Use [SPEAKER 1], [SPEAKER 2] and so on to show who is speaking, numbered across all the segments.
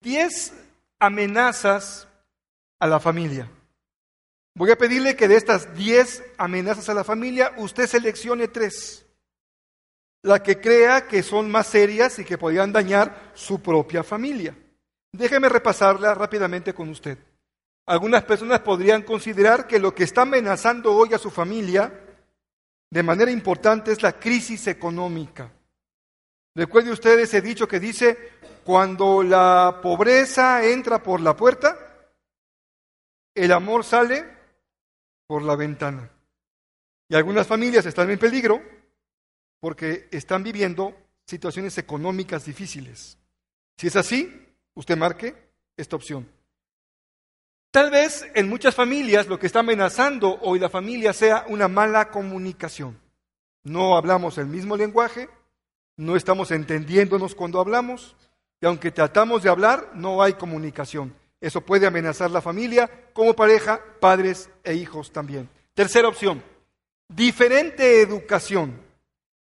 [SPEAKER 1] 10 amenazas a la familia. Voy a pedirle que de estas 10 amenazas a la familia, usted seleccione tres. La que crea que son más serias y que podrían dañar su propia familia. Déjeme repasarla rápidamente con usted. Algunas personas podrían considerar que lo que está amenazando hoy a su familia de manera importante es la crisis económica. Recuerde usted ese dicho que dice, cuando la pobreza entra por la puerta, el amor sale por la ventana. Y algunas familias están en peligro porque están viviendo situaciones económicas difíciles. Si es así, usted marque esta opción. Tal vez en muchas familias lo que está amenazando hoy la familia sea una mala comunicación. No hablamos el mismo lenguaje, no estamos entendiéndonos cuando hablamos, y aunque tratamos de hablar, no hay comunicación. Eso puede amenazar la familia como pareja, padres e hijos también. Tercera opción, diferente educación.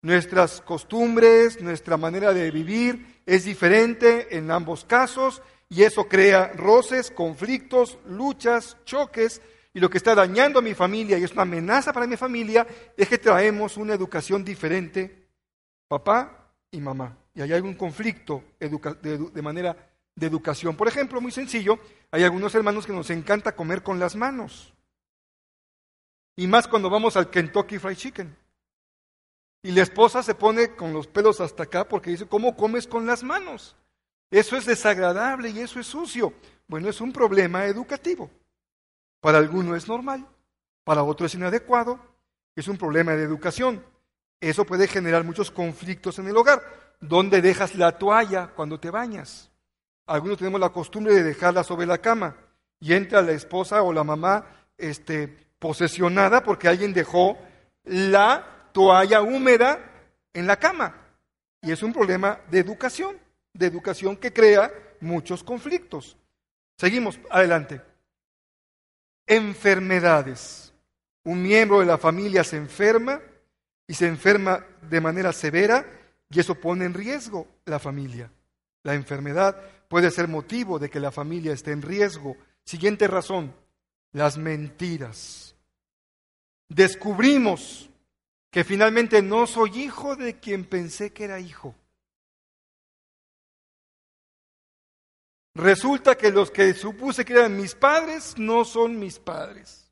[SPEAKER 1] Nuestras costumbres, nuestra manera de vivir es diferente en ambos casos y eso crea roces, conflictos, luchas, choques. Y lo que está dañando a mi familia y es una amenaza para mi familia es que traemos una educación diferente, papá y mamá. Y hay algún conflicto de, manera de educación. Por ejemplo, muy sencillo, hay algunos hermanos que nos encanta comer con las manos. Y más cuando vamos al Kentucky Fried Chicken. Y la esposa se pone con los pelos hasta acá porque dice, ¿cómo comes con las manos? Eso es desagradable y eso es sucio. Bueno, es un problema educativo. Para alguno es normal, para otro es inadecuado, es un problema de educación. Eso puede generar muchos conflictos en el hogar. ¿Dónde dejas la toalla cuando te bañas? Algunos tenemos la costumbre de dejarla sobre la cama y entra la esposa o la mamá este, posesionada porque alguien dejó la toalla húmeda en la cama. Y es un problema de educación de educación que crea muchos conflictos. Seguimos adelante. Enfermedades. Un miembro de la familia se enferma y se enferma de manera severa y eso pone en riesgo la familia. La enfermedad puede ser motivo de que la familia esté en riesgo. Siguiente razón, las mentiras. Descubrimos que finalmente no soy hijo de quien pensé que era hijo. Resulta que los que supuse que eran mis padres no son mis padres.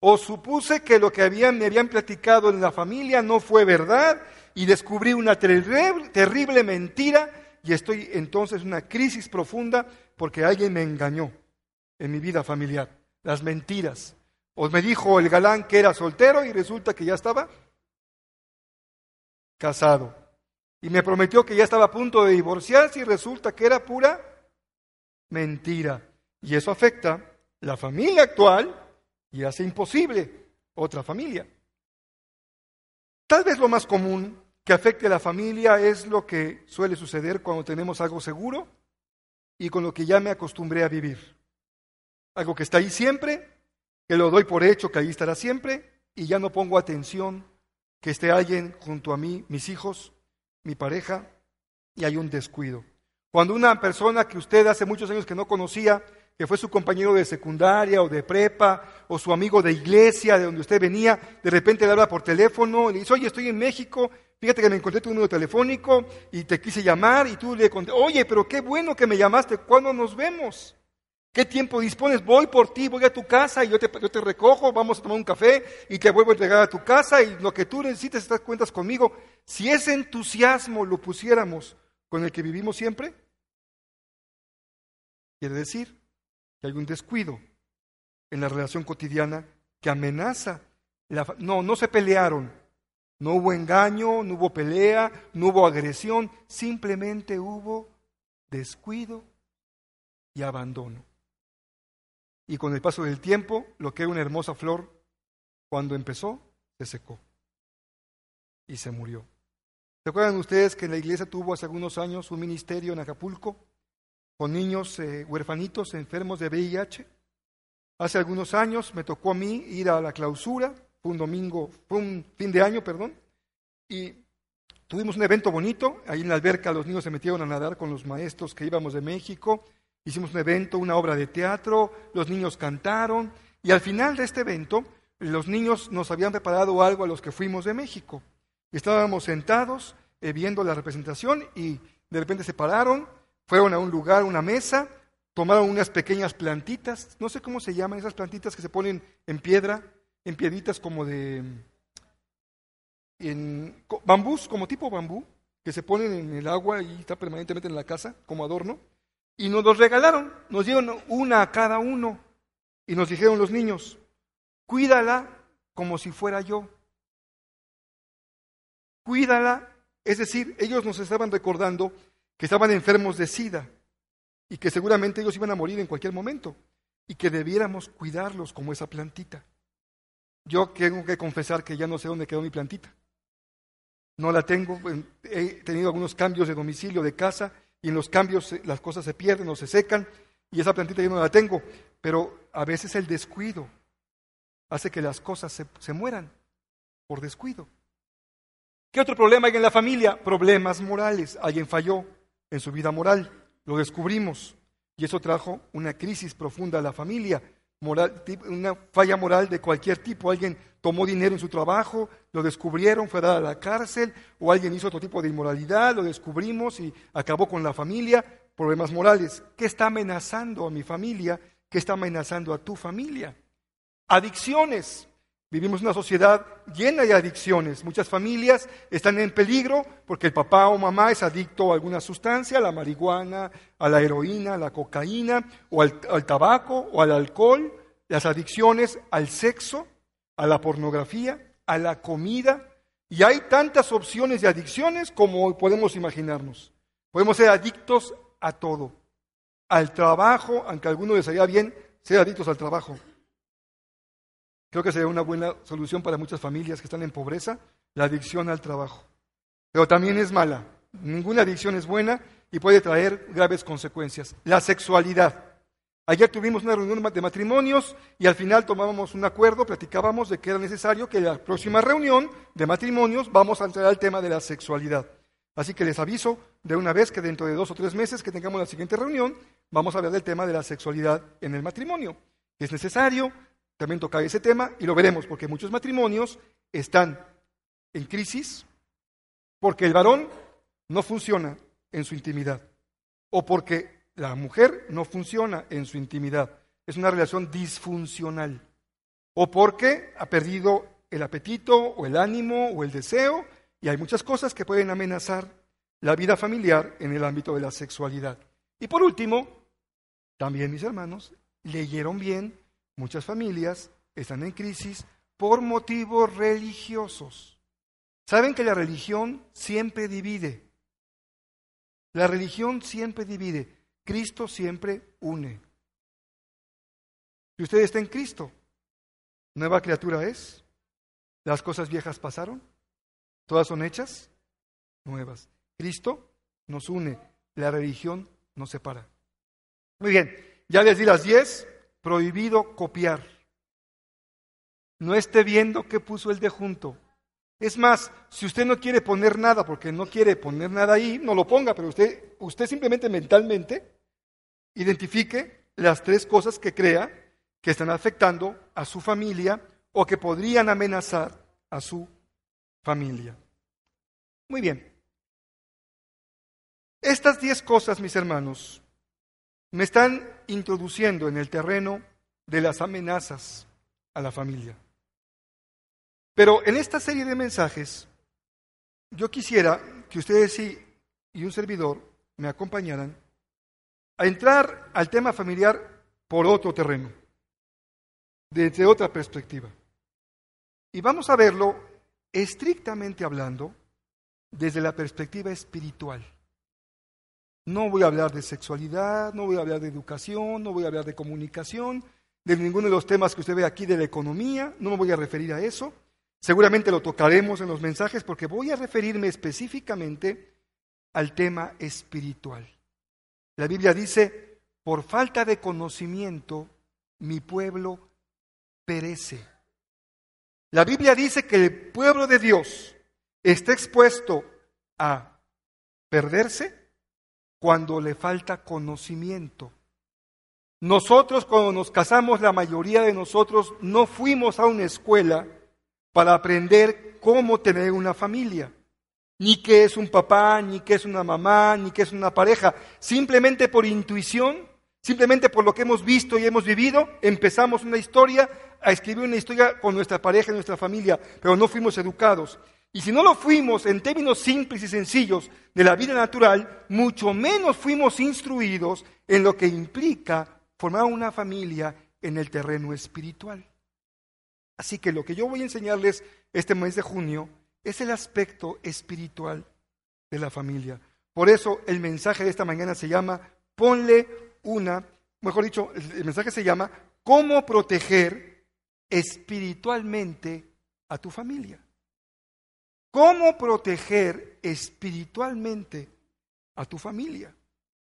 [SPEAKER 1] O supuse que lo que me habían platicado en la familia no fue verdad y descubrí una terrible, terrible mentira y estoy entonces en una crisis profunda porque alguien me engañó en mi vida familiar. Las mentiras. O me dijo el galán que era soltero y resulta que ya estaba casado. Y me prometió que ya estaba a punto de divorciarse y resulta que era pura mentira. Y eso afecta la familia actual y hace imposible otra familia. Tal vez lo más común que afecte a la familia es lo que suele suceder cuando tenemos algo seguro y con lo que ya me acostumbré a vivir. Algo que está ahí siempre, que lo doy por hecho que ahí estará siempre y ya no pongo atención que esté alguien junto a mí, mis hijos, mi pareja, y hay un descuido. Cuando una persona que usted hace muchos años que no conocía, que fue su compañero de secundaria o de prepa o su amigo de iglesia de donde usted venía, de repente le habla por teléfono y le dice, oye, estoy en México, fíjate que me encontré tu número telefónico y te quise llamar y tú le conté, oye, pero qué bueno que me llamaste, ¿cuándo nos vemos? ¿Qué tiempo dispones? Voy por ti, voy a tu casa y yo te, yo te recojo, vamos a tomar un café y te vuelvo a entregar a tu casa y lo que tú necesites, estás cuentas conmigo. Si ese entusiasmo lo pusiéramos con el que vivimos siempre? Quiere decir que hay un descuido en la relación cotidiana que amenaza. no, no se pelearon. No hubo engaño, no hubo pelea, no hubo agresión, simplemente hubo descuido y abandono. Y con el paso del tiempo, lo que era una hermosa flor, cuando empezó, se secó y se murió. ¿Se acuerdan ustedes que la iglesia tuvo hace algunos años un ministerio en Acapulco con niños eh, huerfanitos enfermos de VIH? Hace algunos años me tocó a mí ir a la clausura, fue un domingo, fue un fin de año, perdón, y tuvimos un evento bonito, ahí en la alberca los niños se metieron a nadar con los maestros que íbamos de México, Hicimos un evento, una obra de teatro, los niños cantaron y al final de este evento los niños nos habían preparado algo a los que fuimos de México. Estábamos sentados eh, viendo la representación y de repente se pararon, fueron a un lugar, una mesa, tomaron unas pequeñas plantitas, no sé cómo se llaman esas plantitas que se ponen en piedra, en piedritas como de en bambús, como tipo bambú, que se ponen en el agua y está permanentemente en la casa como adorno, y nos los regalaron, nos dieron una a cada uno, y nos dijeron los niños, cuídala como si fuera yo. Cuídala, es decir, ellos nos estaban recordando que estaban enfermos de sida y que seguramente ellos iban a morir en cualquier momento y que debiéramos cuidarlos como esa plantita. Yo tengo que confesar que ya no sé dónde quedó mi plantita. No la tengo, he tenido algunos cambios de domicilio, de casa, y en los cambios las cosas se pierden o se secan, y esa plantita yo no la tengo. Pero a veces el descuido hace que las cosas se, se mueran por descuido. ¿Qué otro problema hay en la familia? Problemas morales. Alguien falló en su vida moral, lo descubrimos, y eso trajo una crisis profunda a la familia moral, una falla moral de cualquier tipo. Alguien tomó dinero en su trabajo, lo descubrieron, fue a la cárcel, o alguien hizo otro tipo de inmoralidad, lo descubrimos y acabó con la familia. Problemas morales. ¿Qué está amenazando a mi familia? ¿Qué está amenazando a tu familia? Adicciones. Vivimos una sociedad llena de adicciones. Muchas familias están en peligro porque el papá o mamá es adicto a alguna sustancia, a la marihuana, a la heroína, a la cocaína, o al, tabaco, o al alcohol. Las adicciones al sexo, a la pornografía, a la comida. Y hay tantas opciones de adicciones como podemos imaginarnos. Podemos ser adictos a todo. Al trabajo, aunque a algunos les haría bien ser adictos al trabajo. Creo que sería una buena solución para muchas familias que están en pobreza, la adicción al trabajo. Pero también es mala. Ninguna adicción es buena y puede traer graves consecuencias. La sexualidad. Ayer tuvimos una reunión de matrimonios y al final tomábamos un acuerdo, platicábamos de que era necesario que en la próxima reunión de matrimonios vamos a entrar al tema de la sexualidad. Así que les aviso de una vez que dentro de dos o tres meses que tengamos la siguiente reunión, vamos a hablar del tema de la sexualidad en el matrimonio. Es necesario, también toca ese tema y lo veremos, porque muchos matrimonios están en crisis porque el varón no funciona en su intimidad o porque la mujer no funciona en su intimidad. Es una relación disfuncional o porque ha perdido el apetito o el ánimo o el deseo y hay muchas cosas que pueden amenazar la vida familiar en el ámbito de la sexualidad. Y por último, también mis hermanos leyeron bien Muchas familias están en crisis por motivos religiosos. Saben que la religión siempre divide. La religión siempre divide. Cristo siempre une. Si usted está en Cristo, nueva criatura es. Las cosas viejas pasaron. Todas son hechas nuevas. Cristo nos une. La religión nos separa. Muy bien, ya les di las diez prohibido copiar. No esté viendo qué puso el de junto. Es más, si usted no quiere poner nada porque no quiere poner nada ahí, no lo ponga, pero usted, usted simplemente mentalmente identifique las tres cosas que crea que están afectando a su familia o que podrían amenazar a su familia. Muy bien. Estas diez cosas, mis hermanos, me están introduciendo en el terreno de las amenazas a la familia. Pero en esta serie de mensajes, yo quisiera que ustedes y, un servidor me acompañaran a entrar al tema familiar por otro terreno, desde otra perspectiva. Y vamos a verlo estrictamente hablando desde la perspectiva espiritual. No voy a hablar de sexualidad, no voy a hablar de educación, no voy a hablar de comunicación, de ninguno de los temas que usted ve aquí de la economía, no me voy a referir a eso. Seguramente lo tocaremos en los mensajes porque voy a referirme específicamente al tema espiritual. La Biblia dice, por falta de conocimiento, mi pueblo perece. La Biblia dice que el pueblo de Dios está expuesto a perderse cuando le falta conocimiento Nosotros cuando nos casamos, la mayoría de nosotros no fuimos a una escuela para aprender cómo tener una familia, ni qué es un papá, ni qué es una mamá, ni qué es una pareja. Simplemente por intuición, simplemente por lo que hemos visto y hemos vivido, empezamos una historia, a escribir una historia con nuestra pareja y nuestra familia, pero no fuimos educados. Y si no lo fuimos en términos simples y sencillos de la vida natural, mucho menos fuimos instruidos en lo que implica formar una familia en el terreno espiritual. Así que lo que yo voy a enseñarles este mes de junio es el aspecto espiritual de la familia. Por eso el mensaje de esta mañana se llama, ponle una, mejor dicho, el mensaje se llama, cómo proteger espiritualmente a tu familia. ¿Cómo proteger espiritualmente a tu familia?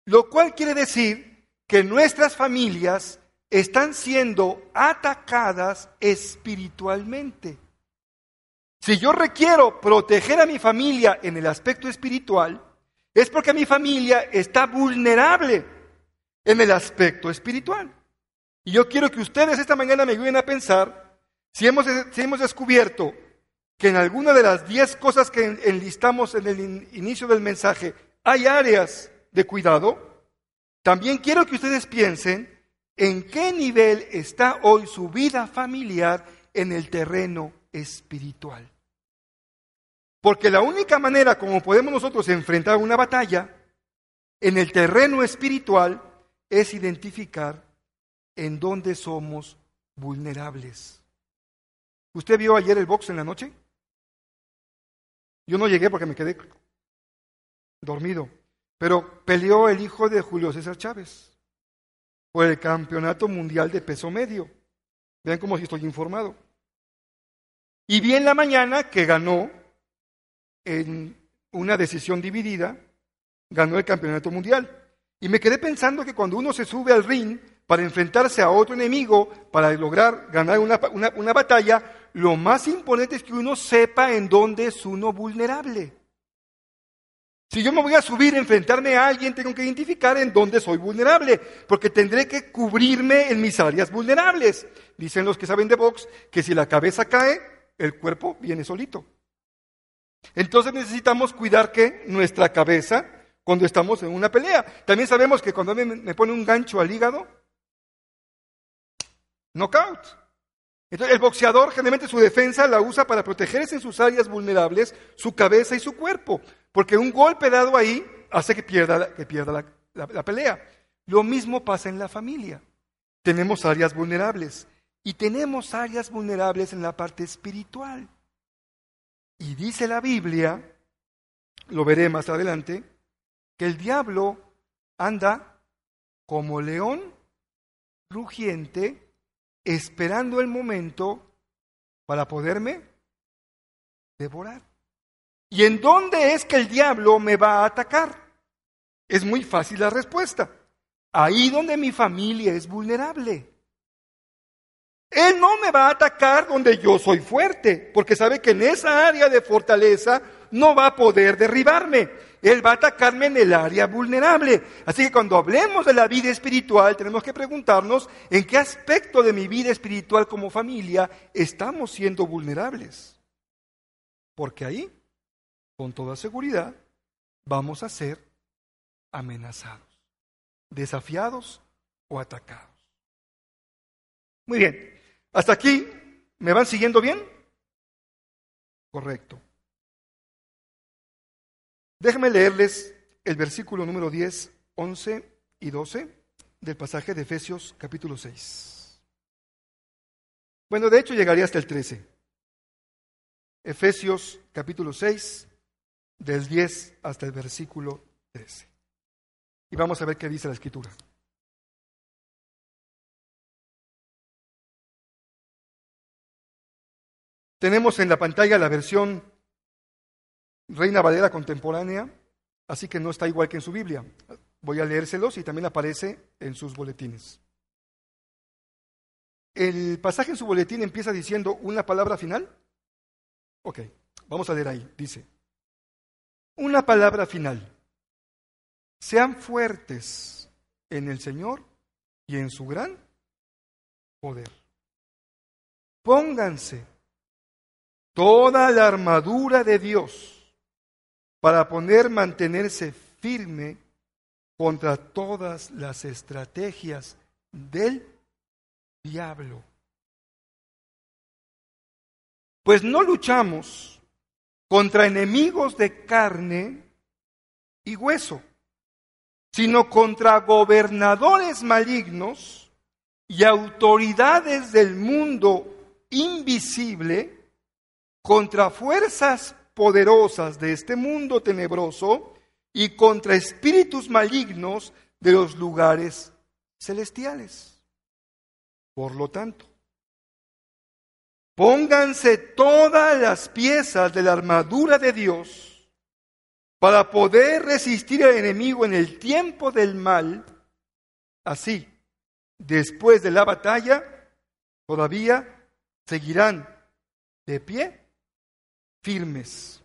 [SPEAKER 1] Lo cual quiere decir que nuestras familias están siendo atacadas espiritualmente. Si yo requiero proteger a mi familia en el aspecto espiritual, es porque mi familia está vulnerable en el aspecto espiritual. Y yo quiero que ustedes esta mañana me ayuden a pensar si hemos, si hemos descubierto que en alguna de las diez cosas que enlistamos en el inicio del mensaje hay áreas de cuidado, también quiero que ustedes piensen en qué nivel está hoy su vida familiar en el terreno espiritual. Porque la única manera como podemos nosotros enfrentar una batalla en el terreno espiritual es identificar en dónde somos vulnerables. ¿Usted vio ayer el box en la noche? Yo no llegué porque me quedé dormido. Pero peleó el hijo de Julio César Chávez por el campeonato mundial de peso medio. Vean cómo si estoy informado. Y vi en la mañana que ganó en una decisión dividida, ganó el campeonato mundial. Y me quedé pensando que cuando uno se sube al ring para enfrentarse a otro enemigo, para lograr ganar una, una batalla, lo más importante es que uno sepa en dónde es uno vulnerable. Si yo me voy a subir a enfrentarme a alguien, tengo que identificar en dónde soy vulnerable, porque tendré que cubrirme en mis áreas vulnerables. Dicen los que saben de box que si la cabeza cae, el cuerpo viene solito. Entonces necesitamos cuidar que nuestra cabeza cuando estamos en una pelea. También sabemos que cuando me, me pone un gancho al hígado, knockout. Entonces, el boxeador generalmente su defensa la usa para protegerse en sus áreas vulnerables, su cabeza y su cuerpo, porque un golpe dado ahí hace que pierda, que pierda la pelea. Lo mismo pasa en la familia. Tenemos áreas vulnerables y tenemos áreas vulnerables en la parte espiritual. Y dice la Biblia, lo veré más adelante, que el diablo anda como león rugiente esperando el momento para poderme devorar. ¿Y en dónde es que el diablo me va a atacar? Es muy fácil la respuesta. Ahí donde mi familia es vulnerable. Él no me va a atacar donde yo soy fuerte, porque sabe que en esa área de fortaleza no va a poder derribarme. Él va a atacarme en el área vulnerable. Así que cuando hablemos de la vida espiritual, tenemos que preguntarnos en qué aspecto de mi vida espiritual como familia estamos siendo vulnerables. Porque ahí, con toda seguridad, vamos a ser amenazados, desafiados o atacados. Muy bien, hasta aquí, ¿me van siguiendo bien? Correcto. Déjenme leerles el versículo número 10, 11 y 12 del pasaje de Efesios capítulo 6. Bueno, de hecho llegaría hasta el 13. Efesios capítulo 6, del 10 hasta el versículo 13. Y vamos a ver qué dice la escritura. Tenemos en la pantalla la versión Reina Valera contemporánea, así que no está igual que en su Biblia. Voy a leérselos y también aparece en sus boletines. El pasaje en su boletín empieza diciendo una palabra final. Ok, vamos a leer ahí. Dice, una palabra final. Sean fuertes en el Señor y en su gran poder. Pónganse toda la armadura de Dios para poder mantenerse firme contra todas las estrategias del diablo. Pues no luchamos contra enemigos de carne y hueso, sino contra gobernadores malignos y autoridades del mundo invisible, contra fuerzas poderosas de este mundo tenebroso y contra espíritus malignos de los lugares celestiales. Por lo tanto, pónganse todas las piezas de la armadura de Dios para poder resistir al enemigo en el tiempo del mal. Así, después de la batalla, todavía seguirán de pie firmes.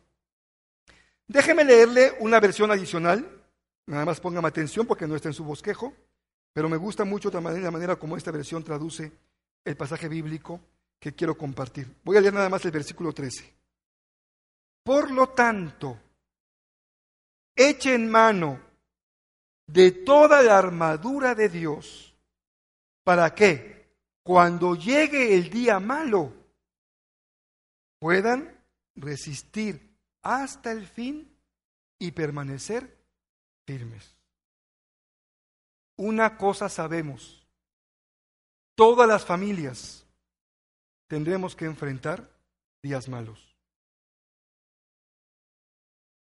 [SPEAKER 1] Déjeme leerle una versión adicional, nada más póngame atención porque no está en su bosquejo, pero me gusta mucho manera, la manera como esta versión traduce el pasaje bíblico que quiero compartir. Voy a leer nada más el versículo 13. Por lo tanto, echen mano de toda la armadura de Dios para que cuando llegue el día malo puedan resistir hasta el fin y permanecer firmes. Una cosa sabemos, todas las familias tendremos que enfrentar días malos.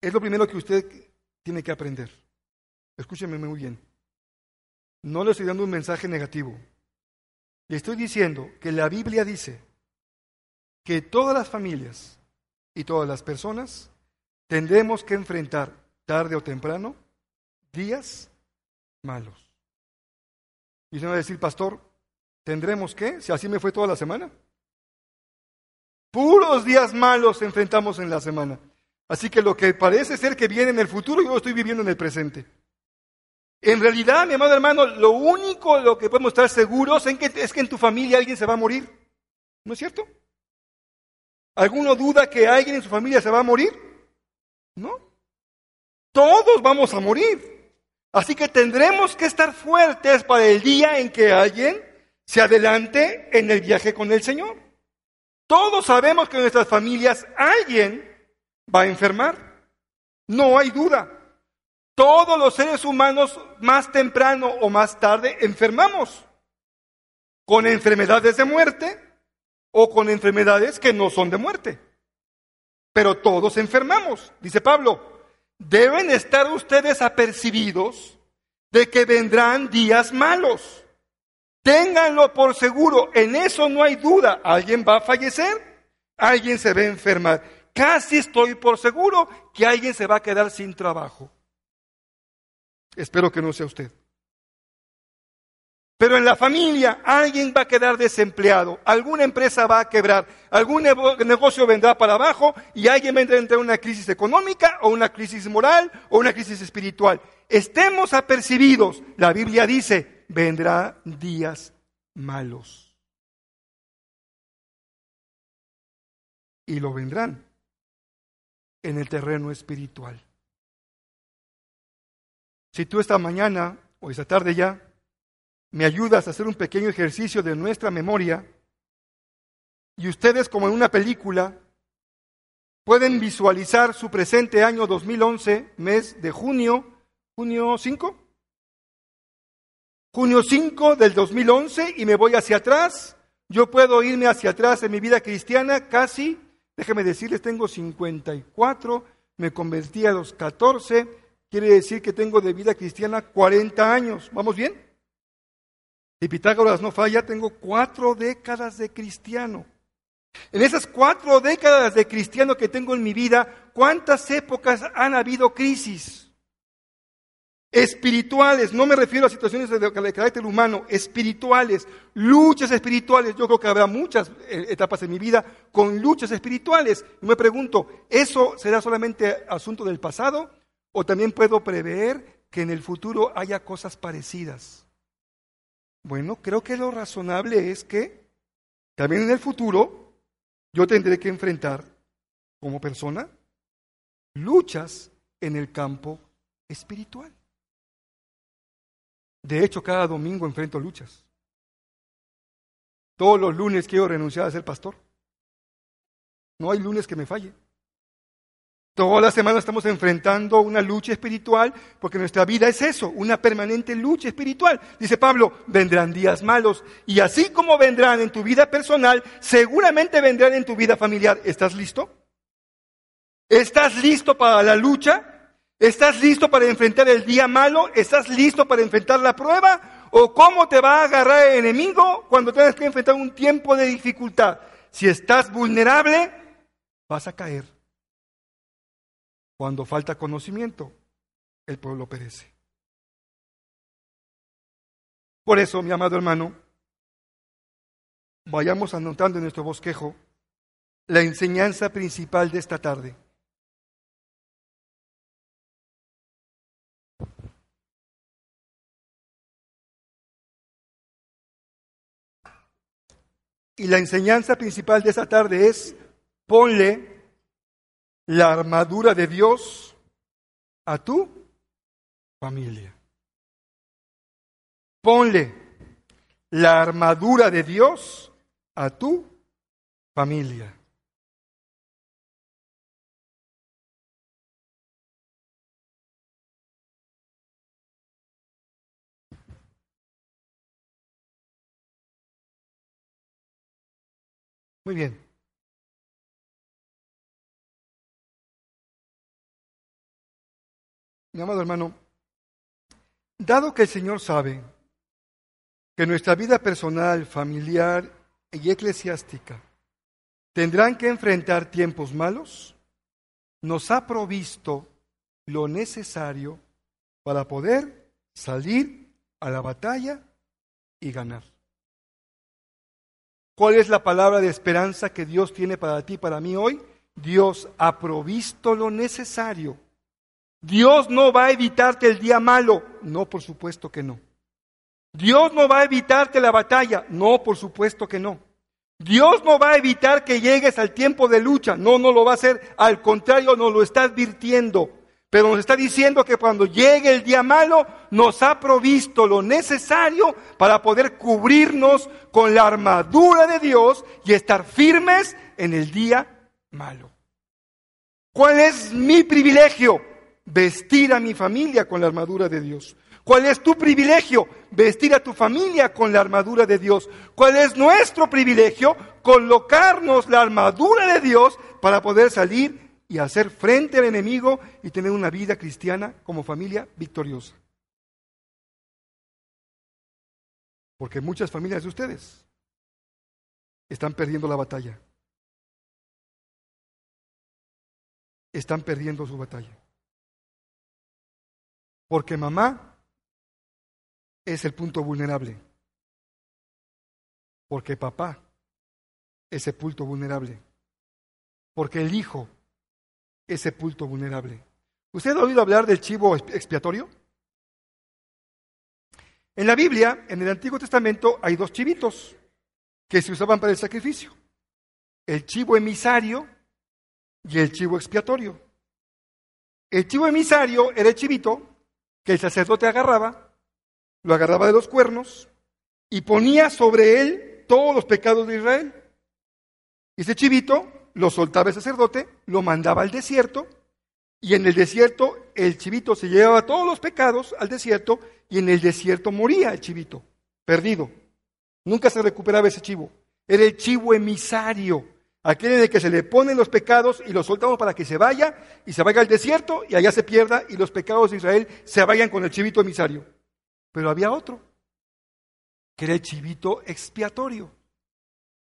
[SPEAKER 1] Es lo primero que usted tiene que aprender. Escúcheme muy bien. No le estoy dando un mensaje negativo. Le estoy diciendo que la Biblia dice que todas las familias y todas las personas tendremos que enfrentar tarde o temprano días malos. Y se va a decir, pastor, ¿tendremos que? Si así me fue toda la semana. Puros días malos enfrentamos en la semana. Así que lo que parece ser que viene en el futuro, yo lo estoy viviendo en el presente. En realidad, mi amado hermano, lo único lo que podemos estar seguros es que, es que en tu familia alguien se va a morir. ¿No es cierto? ¿Alguno duda que alguien en su familia se va a morir? ¿No? Todos vamos a morir. Así que tendremos que estar fuertes para el día en que alguien se adelante en el viaje con el Señor. Todos sabemos que en nuestras familias alguien va a enfermar. No hay duda. Todos los seres humanos, más temprano o más tarde, enfermamos. Con enfermedades de muerte, o con enfermedades que no son de muerte. Pero todos enfermamos, dice Pablo. Deben estar ustedes apercibidos de que vendrán días malos. Ténganlo por seguro, en eso no hay duda. Alguien va a fallecer, alguien se va a enfermar. Casi estoy por seguro que alguien se va a quedar sin trabajo. Espero que no sea usted. Pero en la familia alguien va a quedar desempleado, alguna empresa va a quebrar, algún negocio vendrá para abajo y alguien vendrá a entrar en una crisis económica o una crisis moral o una crisis espiritual. Estemos apercibidos, la Biblia dice, vendrá días malos. Y lo vendrán en el terreno espiritual. Si tú esta mañana o esta tarde ya me ayudas a hacer un pequeño ejercicio de nuestra memoria y ustedes como en una película pueden visualizar su presente año 2011, mes de junio, junio 5, junio 5 del 2011 y me voy hacia atrás. Yo puedo irme hacia atrás en mi vida cristiana casi, déjenme decirles, tengo 54, me convertí a los 14, quiere decir que tengo de vida cristiana 40 años. ¿Vamos bien? Si Pitágoras no falla, tengo cuatro décadas de cristiano. En esas cuatro décadas de cristiano que tengo en mi vida, ¿cuántas épocas han habido crisis? Espirituales, no me refiero a situaciones de carácter humano, espirituales, luchas espirituales. Yo creo que habrá muchas eh, etapas en mi vida con luchas espirituales. Y me pregunto, ¿eso será solamente asunto del pasado? ¿O también puedo prever que en el futuro haya cosas parecidas? Bueno, creo que lo razonable es que también en el futuro yo tendré que enfrentar como persona luchas en el campo espiritual. De hecho, cada domingo enfrento luchas. Todos los lunes quiero renunciar a ser pastor. No hay lunes que me falle. Toda la semana estamos enfrentando una lucha espiritual porque nuestra vida es eso, una permanente lucha espiritual. Dice Pablo, vendrán días malos y así como vendrán en tu vida personal, seguramente vendrán en tu vida familiar. ¿Estás listo? ¿Estás listo para la lucha? ¿Estás listo para enfrentar el día malo? ¿Estás listo para enfrentar la prueba? ¿O cómo te va a agarrar el enemigo cuando tengas que enfrentar un tiempo de dificultad? Si estás vulnerable, vas a caer. Cuando falta conocimiento, el pueblo perece. Por eso, mi amado hermano, vayamos anotando en nuestro bosquejo la enseñanza principal de esta tarde. Y la enseñanza principal de esta tarde es, ponle la armadura de Dios a tu familia. Ponle la armadura de Dios a tu familia. Muy bien. Mi amado hermano, dado que el Señor sabe que nuestra vida personal, familiar y eclesiástica tendrán que enfrentar tiempos malos, nos ha provisto lo necesario para poder salir a la batalla y ganar. ¿Cuál es la palabra de esperanza que Dios tiene para ti, para mí hoy? Dios ha provisto lo necesario Dios no va a evitarte el día malo. No, por supuesto que no. Dios no va a evitarte la batalla. No, por supuesto que no. Dios no va a evitar que llegues al tiempo de lucha. No, no lo va a hacer. Al contrario, nos lo está advirtiendo. Pero nos está diciendo que cuando llegue el día malo, nos ha provisto lo necesario para poder cubrirnos con la armadura de Dios y estar firmes en el día malo. ¿Cuál es mi privilegio? Vestir a mi familia con la armadura de Dios. ¿Cuál es tu privilegio? Vestir a tu familia con la armadura de Dios. ¿Cuál es nuestro privilegio? Colocarnos la armadura de Dios para poder salir y hacer frente al enemigo y tener una vida cristiana como familia victoriosa. Porque muchas familias de ustedes están perdiendo la batalla. Están perdiendo su batalla. Porque mamá es el punto vulnerable. Porque papá es el punto vulnerable. Porque el hijo es el punto vulnerable. ¿Usted ha oído hablar del chivo expiatorio? En la Biblia, en el Antiguo Testamento, hay dos chivitos que se usaban para el sacrificio. El chivo emisario y el chivo expiatorio. El chivo emisario era el chivito que el sacerdote agarraba, lo agarraba de los cuernos y ponía sobre él todos los pecados de Israel. Y ese chivito lo soltaba el sacerdote, lo mandaba al desierto y en el desierto el chivito se llevaba todos los pecados al desierto y en el desierto moría el chivito, perdido. Nunca se recuperaba ese chivo. Era el chivo emisario aquel en el que se le ponen los pecados y los soltamos para que se vaya y se vaya al desierto y allá se pierda y los pecados de Israel se vayan con el chivito emisario. Pero había otro, que era el chivito expiatorio.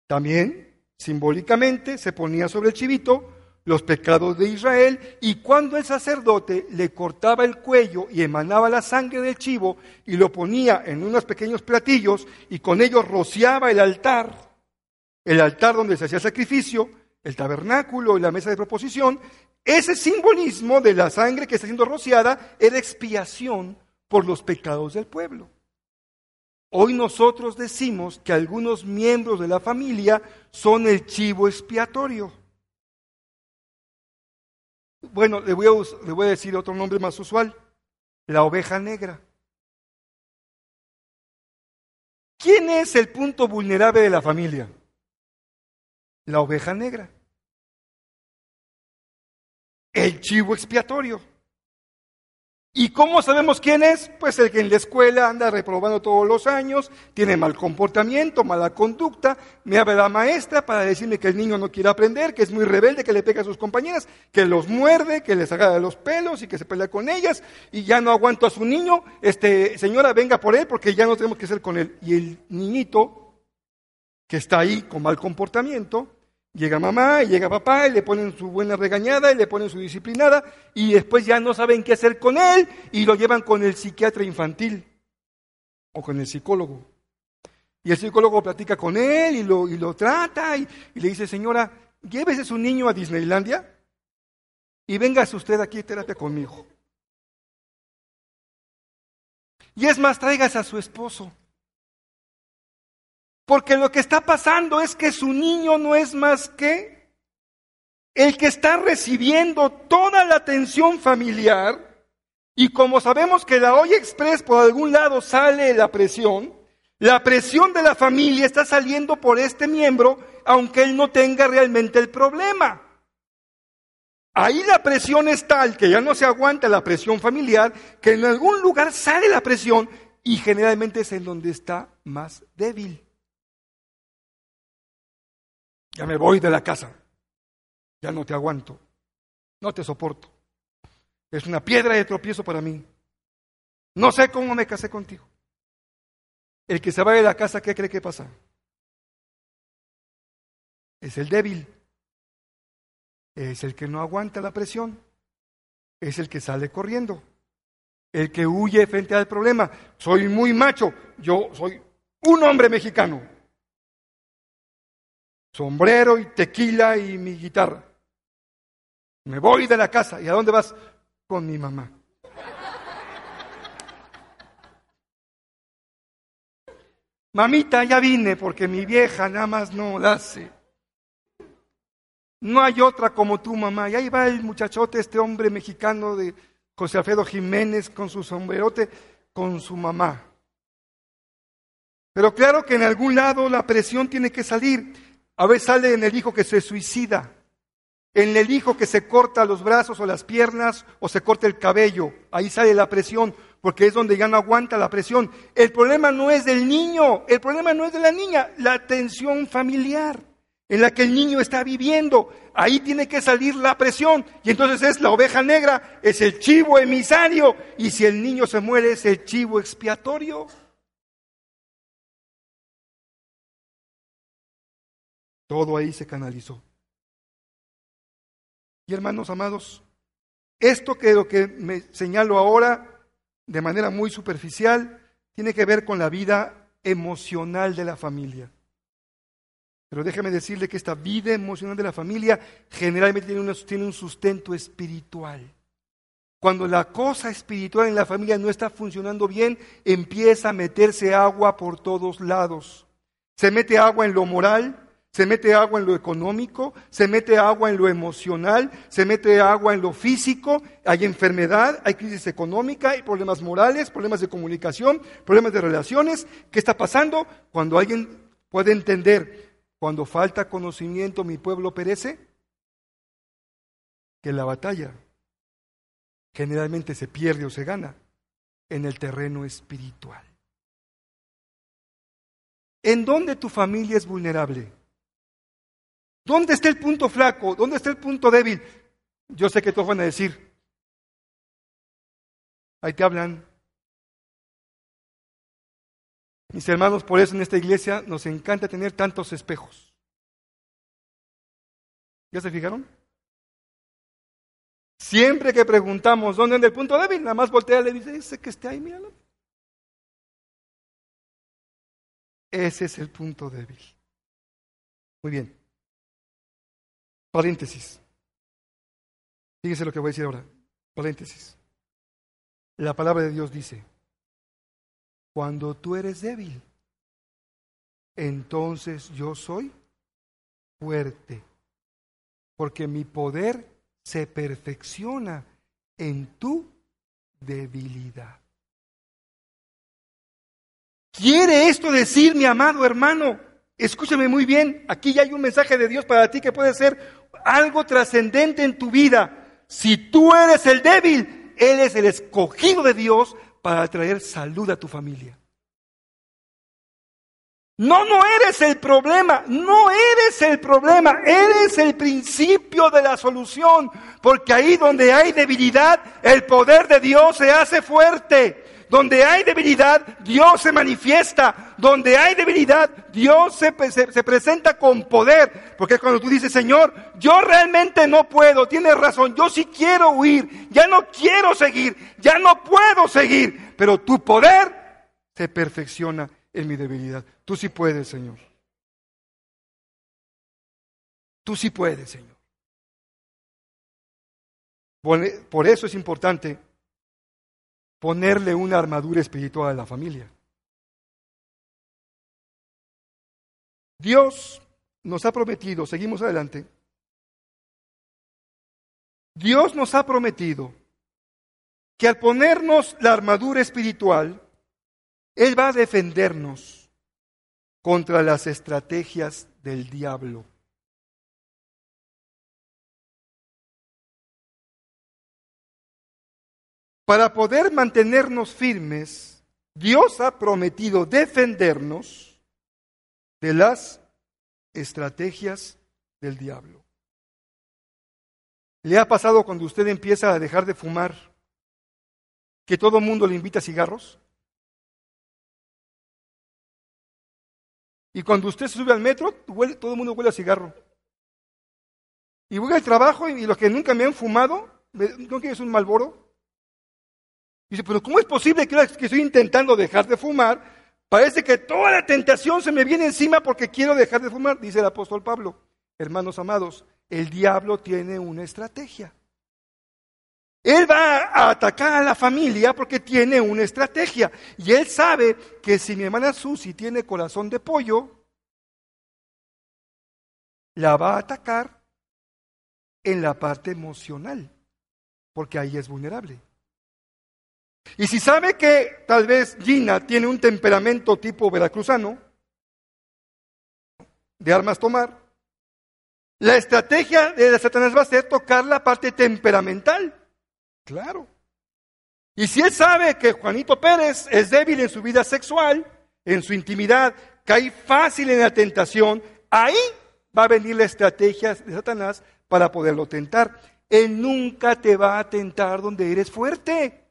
[SPEAKER 1] También, simbólicamente, se ponía sobre el chivito los pecados de Israel y cuando el sacerdote le cortaba el cuello y emanaba la sangre del chivo y lo ponía en unos pequeños platillos y con ellos rociaba el altar, el altar donde se hacía sacrificio, el tabernáculo y la mesa de proposición, ese simbolismo de la sangre que está siendo rociada era expiación por los pecados del pueblo. Hoy nosotros decimos que algunos miembros de la familia son el chivo expiatorio. Bueno, le voy a, le voy a decir otro nombre más usual, la oveja negra. ¿Quién es el punto vulnerable de la familia? La oveja negra. El chivo expiatorio. ¿Y cómo sabemos quién es? Pues el que en la escuela anda reprobando todos los años, tiene mal comportamiento, mala conducta, me habla la maestra para decirme que el niño no quiere aprender, que es muy rebelde, que le pega a sus compañeras, que los muerde, que les agarra los pelos y que se pelea con ellas, y ya no aguanto a su niño, este, señora, venga por él porque ya no tenemos que hacer con él. Y el niñito, que está ahí con mal comportamiento, Llega mamá y llega papá y le ponen su buena regañada y le ponen su disciplinada y después ya no saben qué hacer con él y lo llevan con el psiquiatra infantil o con el psicólogo. Y el psicólogo platica con él y lo, y lo trata y, le dice, señora, llévese su niño a Disneylandia y véngase usted aquí a terapia conmigo. Y es más, tráigase a su esposo. Porque lo que está pasando es que su niño no es más que el que está recibiendo toda la atención familiar. Y como sabemos que la olla express por algún lado sale la presión, la presión de la familia está saliendo por este miembro, aunque él no tenga realmente el problema. Ahí la presión es tal que ya no se aguanta la presión familiar, que en algún lugar sale la presión y generalmente es en donde está más débil. Ya me voy de la casa. Ya no te aguanto. No te soporto. Es una piedra de tropiezo para mí. No sé cómo me casé contigo. El que se va de la casa, ¿qué cree que pasa? Es el débil. Es el que no aguanta la presión. Es el que sale corriendo. El que huye frente al problema. Soy muy macho. Yo soy un hombre mexicano sombrero y tequila y mi guitarra. Me voy de la casa. ¿Y a dónde vas? Con mi mamá. Mamita, ya vine porque mi vieja nada más no la hace. No hay otra como tú, mamá. Y ahí va el muchachote, este hombre mexicano de José Alfredo Jiménez con su sombrerote, con su mamá. Pero claro que en algún lado la presión tiene que salir. A veces sale en el hijo que se suicida, en el hijo que se corta los brazos o las piernas o se corta el cabello. Ahí sale la presión, porque es donde ya no aguanta la presión. El problema no es del niño, el problema no es de la niña, la tensión familiar en la que el niño está viviendo. Ahí tiene que salir la presión. Y entonces es la oveja negra, es el chivo emisario. Y si el niño se muere, es el chivo expiatorio. Todo ahí se canalizó. Y hermanos amados, esto que lo que me señalo ahora de manera muy superficial tiene que ver con la vida emocional de la familia. Pero déjeme decirle que esta vida emocional de la familia generalmente tiene, tiene un sustento espiritual. Cuando la cosa espiritual en la familia no está funcionando bien, empieza a meterse agua por todos lados. Se mete agua en lo moral, se mete agua en lo económico, se mete agua en lo emocional, se mete agua en lo físico, hay enfermedad, hay crisis económica, hay problemas morales, problemas de comunicación, problemas de relaciones. ¿Qué está pasando? Cuando alguien puede entender, cuando falta conocimiento mi pueblo perece, que la batalla generalmente se pierde o se gana en el terreno espiritual. ¿En dónde tu familia es vulnerable? ¿Dónde está el punto flaco? ¿Dónde está el punto débil? Yo sé que todos van a decir, ahí te hablan. Mis hermanos, por eso en esta iglesia nos encanta tener tantos espejos. ¿Ya se fijaron? Siempre que preguntamos dónde anda el punto débil, nada más voltea le dice, ese que esté ahí, míralo. Ese es el punto débil. Muy bien. Paréntesis. Fíjense lo que voy a decir ahora. Paréntesis. La palabra de Dios dice cuando tú eres débil, entonces yo soy fuerte, porque mi poder se perfecciona en tu debilidad. ¿Quiere esto decir, mi amado hermano? Escúchame muy bien, aquí ya hay un mensaje de Dios para ti que puede ser algo trascendente en tu vida. Si tú eres el débil, Él es el escogido de Dios para traer salud a tu familia. No, no eres el problema, no eres el problema, eres el principio de la solución, porque ahí donde hay debilidad, el poder de Dios se hace fuerte. Donde hay debilidad, Dios se manifiesta. Donde hay debilidad, Dios se, se, presenta con poder. Porque cuando tú dices, Señor, yo realmente no puedo, tienes razón, yo sí quiero huir, ya no quiero seguir, ya no puedo seguir, pero tu poder se perfecciona en mi debilidad. Tú sí puedes, Señor. Tú sí puedes, Señor. Por eso es importante ponerle una armadura espiritual a la familia. Dios nos ha prometido, seguimos adelante, Dios nos ha prometido que al ponernos la armadura espiritual, Él va a defendernos contra las estrategias del diablo. Para poder mantenernos firmes, Dios ha prometido defendernos de las estrategias del diablo. ¿Le ha pasado cuando usted empieza a dejar de fumar que todo el mundo le invita a cigarros? Y cuando usted se sube al metro, todo el mundo huele a cigarro. Y voy al trabajo y los que nunca me han fumado, ¿no quieres un malboro? Dice, pero ¿cómo es posible que, que estoy intentando dejar de fumar? Parece que toda la tentación se me viene encima porque quiero dejar de fumar, dice el apóstol Pablo. Hermanos amados, el diablo tiene una estrategia. Él va a atacar a la familia porque tiene una estrategia. Y él sabe que si mi hermana Susi tiene corazón de pollo, la va a atacar en la parte emocional, porque ahí es vulnerable. Y si sabe que tal vez Gina tiene un temperamento tipo veracruzano, de armas tomar, la estrategia de Satanás va a ser tocar la parte temperamental. Claro. Y si él sabe que Juanito Pérez es débil en su vida sexual, en su intimidad, cae fácil en la tentación, ahí va a venir la estrategia de Satanás para poderlo tentar. Él nunca te va a tentar donde eres fuerte.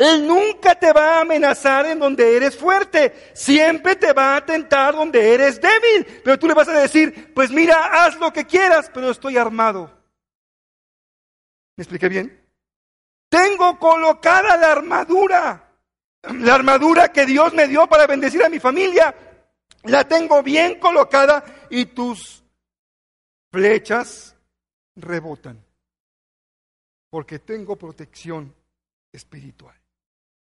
[SPEAKER 1] Él nunca te va a amenazar en donde eres fuerte, siempre te va a tentar donde eres débil. Pero tú le vas a decir, pues mira, haz lo que quieras, pero estoy armado. ¿Me expliqué bien? Tengo colocada la armadura, la armadura que Dios me dio para bendecir a mi familia. La tengo bien colocada y tus flechas rebotan, porque tengo protección espiritual.